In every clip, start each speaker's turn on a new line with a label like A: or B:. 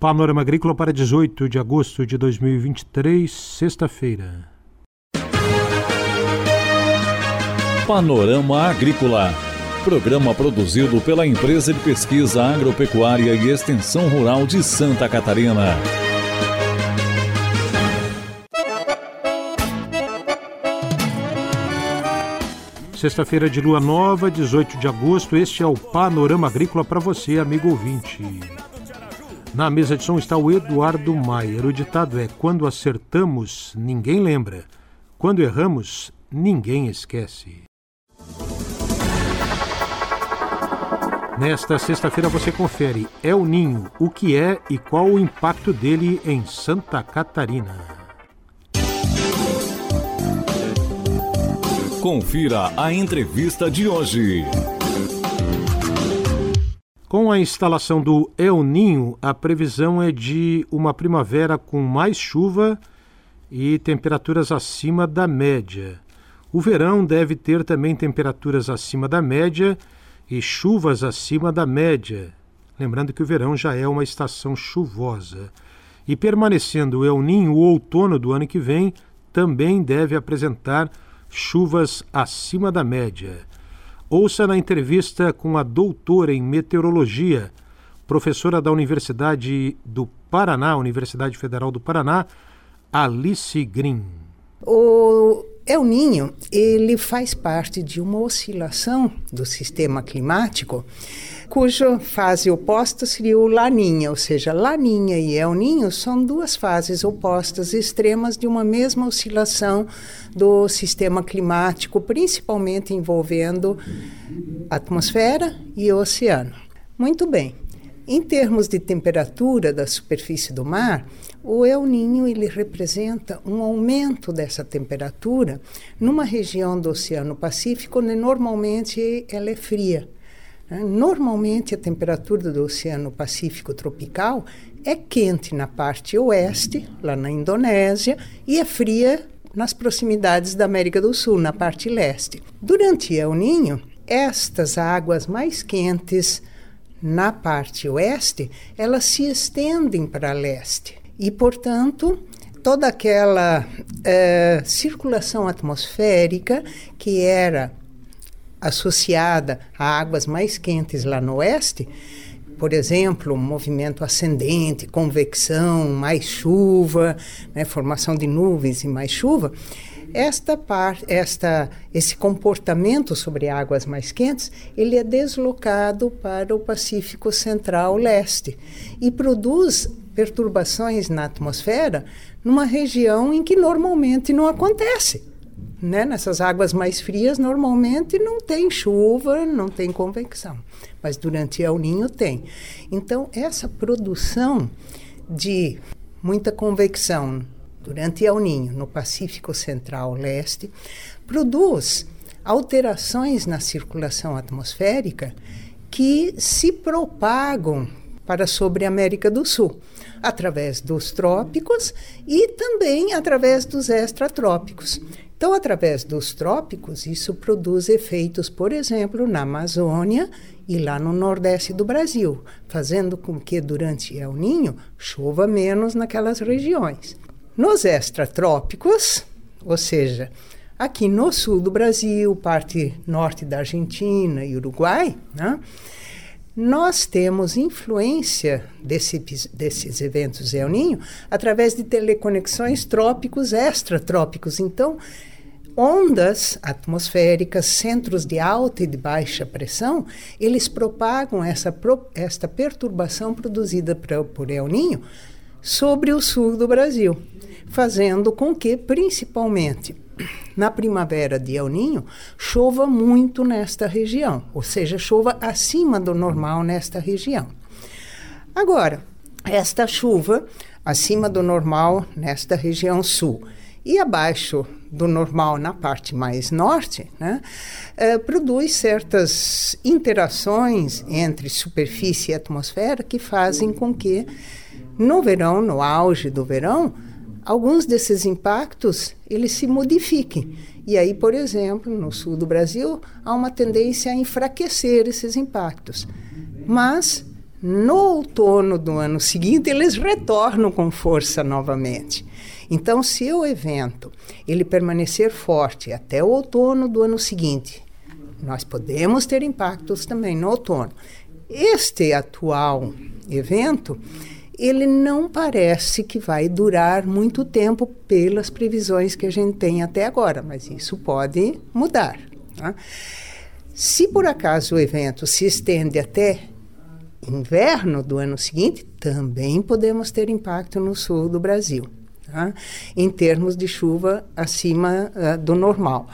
A: Panorama Agrícola para 18 de agosto de 2023, sexta-feira.
B: Panorama Agrícola. Programa produzido pela Empresa de Pesquisa Agropecuária e Extensão Rural de Santa Catarina.
A: Sexta-feira de lua nova, 18 de agosto. Este é o Panorama Agrícola para você, amigo ouvinte. Na mesa de som está o Eduardo Maier. O ditado é: quando acertamos, ninguém lembra. Quando erramos, ninguém esquece. Nesta sexta-feira você confere El Ninho, o que é e qual o impacto dele em Santa Catarina.
B: Confira a entrevista de hoje.
A: Com a instalação do El Ninho, a previsão é de uma primavera com mais chuva e temperaturas acima da média. O verão deve ter também temperaturas acima da média e chuvas acima da média. Lembrando que o verão já é uma estação chuvosa. E permanecendo o El Ninho, o outono do ano que vem também deve apresentar chuvas acima da média. Ouça na entrevista com a doutora em meteorologia, professora da Universidade do Paraná, Universidade Federal do Paraná, Alice Green.
C: O El Ninho, ele faz parte de uma oscilação do sistema climático, cuja fase oposta seria o Laninha, ou seja, Laninha e El Ninho são duas fases opostas extremas de uma mesma oscilação do sistema climático, principalmente envolvendo atmosfera e oceano. Muito bem. Em termos de temperatura da superfície do mar, o El Ninho ele representa um aumento dessa temperatura numa região do Oceano Pacífico onde normalmente ela é fria. Né? Normalmente a temperatura do Oceano Pacífico tropical é quente na parte oeste, lá na Indonésia, e é fria nas proximidades da América do Sul, na parte leste. Durante El Ninho, estas águas mais quentes na parte oeste, elas se estendem para leste. E, portanto, toda aquela uh, circulação atmosférica que era associada a águas mais quentes lá no oeste, por exemplo, movimento ascendente, convecção, mais chuva, né, formação de nuvens e mais chuva, esta parte, esta, esse comportamento sobre águas mais quentes, ele é deslocado para o Pacífico Central Leste e produz perturbações na atmosfera numa região em que normalmente não acontece. Né? Nessas águas mais frias, normalmente não tem chuva, não tem convecção, mas durante El Ninho tem. Então, essa produção de muita convecção durante El Ninho, no Pacífico Central Leste, produz alterações na circulação atmosférica que se propagam para sobre a América do Sul, através dos trópicos e também através dos extratrópicos. Então, através dos trópicos, isso produz efeitos, por exemplo, na Amazônia e lá no nordeste do Brasil, fazendo com que durante El Ninho chova menos naquelas regiões. Nos extratrópicos, ou seja, aqui no sul do Brasil, parte norte da Argentina e Uruguai, né, nós temos influência desse, desses eventos El Ninho através de teleconexões trópicos extratrópicos. Então, ondas atmosféricas, centros de alta e de baixa pressão, eles propagam essa, esta perturbação produzida por El Ninho sobre o sul do Brasil fazendo com que, principalmente na primavera de El Ninho, chova muito nesta região, ou seja, chova acima do normal nesta região. Agora, esta chuva acima do normal nesta região sul e abaixo do normal na parte mais norte, né, eh, produz certas interações entre superfície e atmosfera que fazem com que no verão, no auge do verão, alguns desses impactos eles se modifiquem. E aí, por exemplo, no sul do Brasil, há uma tendência a enfraquecer esses impactos. Mas No outono do ano seguinte, eles retornam com força novamente. Então, se o evento ele permanecer forte até o outono do ano seguinte, nós podemos ter impactos também no outono. Este atual evento, ele não parece que vai durar muito tempo pelas previsões que a gente tem até agora, mas isso pode mudar. Tá? Se por acaso o evento se estende até inverno do ano seguinte, também podemos ter impacto no sul do Brasil, tá? em termos de chuva acima uh, do normal.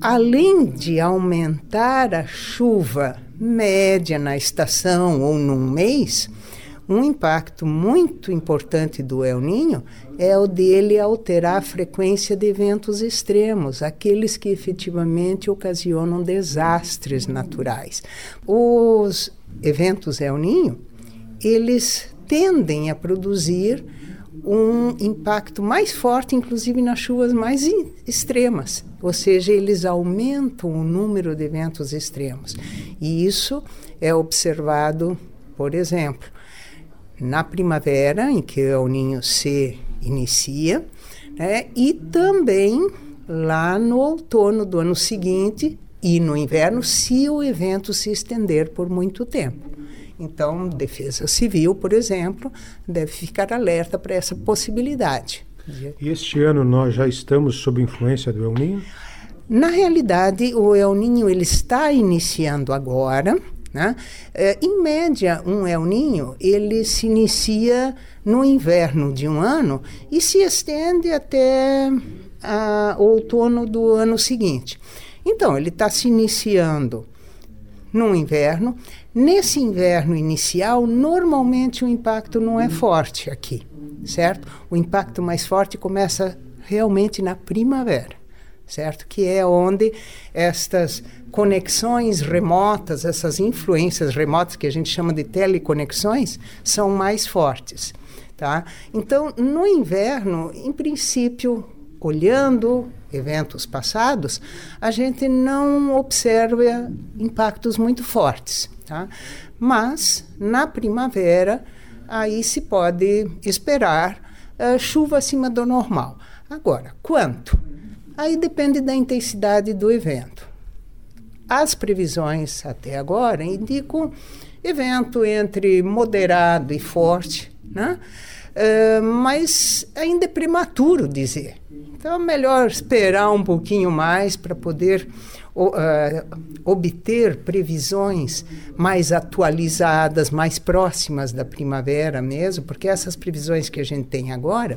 C: Além de aumentar a chuva média na estação ou num mês, um impacto muito importante do El Ninho é o dele alterar a frequência de eventos extremos, aqueles que efetivamente ocasionam desastres naturais. Os eventos El Ninho, eles tendem a produzir um impacto mais forte, inclusive nas chuvas mais extremas, ou seja, eles aumentam o número de eventos extremos. E isso é observado, por exemplo, na primavera, em que o ninho se inicia, né, e também lá no outono do ano seguinte e no inverno, se o evento se estender por muito tempo. Então, Defesa Civil, por exemplo, deve ficar alerta para essa possibilidade.
A: E este ano nós já estamos sob influência do El Ninho?
C: Na realidade, o El Ninho ele está iniciando agora, né? É, em média, um El Ninho ele se inicia no inverno de um ano e se estende até a, outono do ano seguinte. Então, ele está se iniciando no inverno. Nesse inverno inicial, normalmente o impacto não é forte aqui, certo? O impacto mais forte começa realmente na primavera certo? Que é onde estas conexões remotas, essas influências remotas que a gente chama de teleconexões, são mais fortes, tá? Então, no inverno, em princípio, olhando eventos passados, a gente não observa impactos muito fortes, tá? Mas na primavera aí se pode esperar uh, chuva acima do normal. Agora, quanto? Aí depende da intensidade do evento. As previsões até agora indicam evento entre moderado e forte, né? Uh, mas ainda é prematuro dizer. Então é melhor esperar um pouquinho mais para poder uh, obter previsões mais atualizadas, mais próximas da primavera mesmo, porque essas previsões que a gente tem agora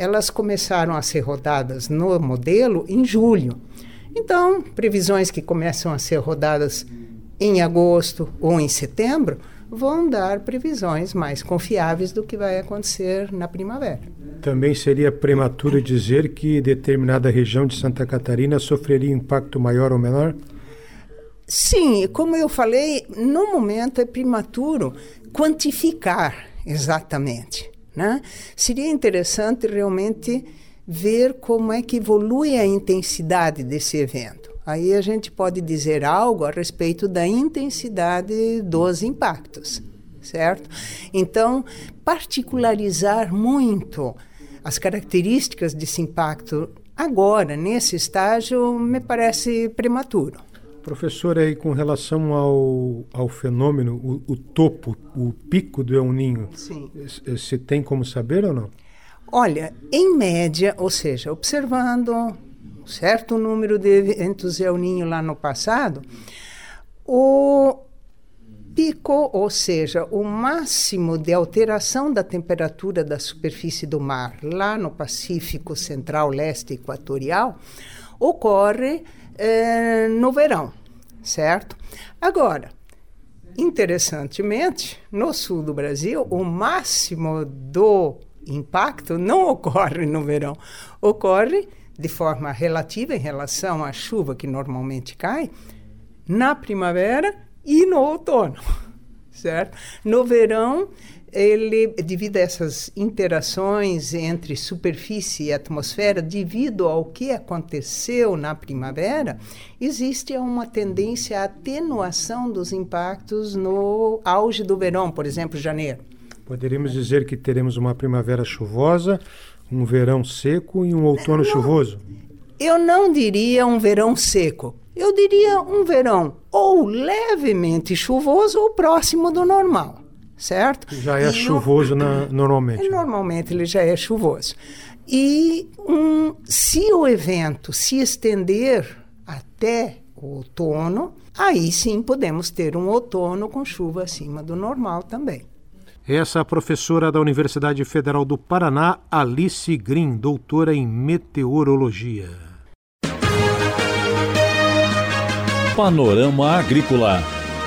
C: elas começaram a ser rodadas no modelo em julho. Então, previsões que começam a ser rodadas em agosto ou em setembro vão dar previsões mais confiáveis do que vai acontecer na primavera.
A: Também seria prematuro dizer que determinada região de Santa Catarina sofreria impacto maior ou menor?
C: Sim, como eu falei, no momento é prematuro quantificar exatamente. Né? Seria interessante realmente ver como é que evolui a intensidade desse evento. Aí a gente pode dizer algo a respeito da intensidade dos impactos, certo? Então, particularizar muito as características desse impacto agora, nesse estágio, me parece prematuro.
A: Professor, aí com relação ao, ao fenômeno, o, o topo, o pico do El Ninho, se tem como saber ou não?
C: Olha, em média, ou seja, observando um certo número de eventos El Ninho lá no passado, o pico, ou seja, o máximo de alteração da temperatura da superfície do mar lá no Pacífico Central Leste Equatorial, ocorre é, no verão, certo? Agora, interessantemente, no sul do Brasil, o máximo do impacto não ocorre no verão, ocorre de forma relativa em relação à chuva que normalmente cai na primavera e no outono, certo? No verão, ele, devido a essas interações entre superfície e atmosfera, devido ao que aconteceu na primavera, existe uma tendência à atenuação dos impactos no auge do verão, por exemplo, janeiro.
A: Poderíamos dizer que teremos uma primavera chuvosa, um verão seco e um outono não, chuvoso?
C: Eu não diria um verão seco. Eu diria um verão ou levemente chuvoso ou próximo do normal certo?
A: Já é e chuvoso no... na, normalmente.
C: Normalmente ele já é chuvoso. E um, se o evento se estender até o outono, aí sim podemos ter um outono com chuva acima do normal também.
A: Essa é a professora da Universidade Federal do Paraná, Alice Green, doutora em meteorologia.
B: Panorama Agrícola